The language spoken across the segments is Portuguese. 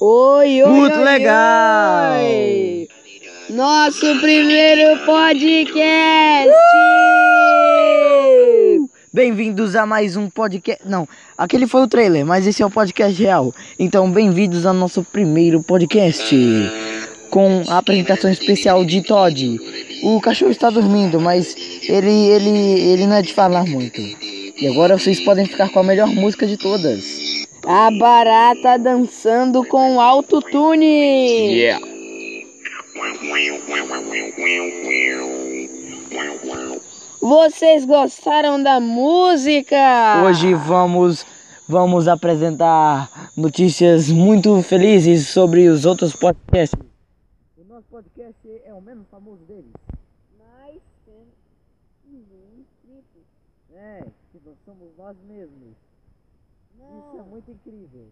Oi, oi, Muito oi, legal! oi. Nosso primeiro podcast! Bem-vindos a mais um podcast. Não, aquele foi o trailer, mas esse é o podcast real. Então, bem-vindos ao nosso primeiro podcast. Com a apresentação especial de Todd. O cachorro está dormindo, mas ele, ele, ele não é de falar muito. E agora vocês podem ficar com a melhor música de todas. A barata dançando com autotune! Yeah. Vocês gostaram da música? Hoje vamos vamos apresentar notícias muito felizes sobre os outros podcasts. O nosso podcast é o menos famoso deles. Mais inscritos. É, que nós somos nós mesmos. Isso é muito incrível.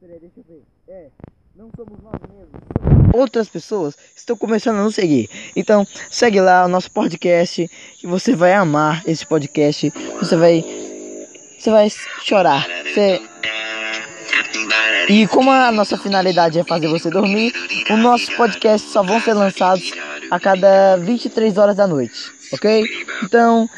Peraí, deixa eu ver. É, não somos nós mesmos. Outras pessoas estão começando a nos seguir. Então, segue lá o nosso podcast que você vai amar esse podcast. Você vai você vai chorar. Você E como a nossa finalidade é fazer você dormir, os nossos podcasts só vão ser lançados a cada 23 horas da noite, OK? Então,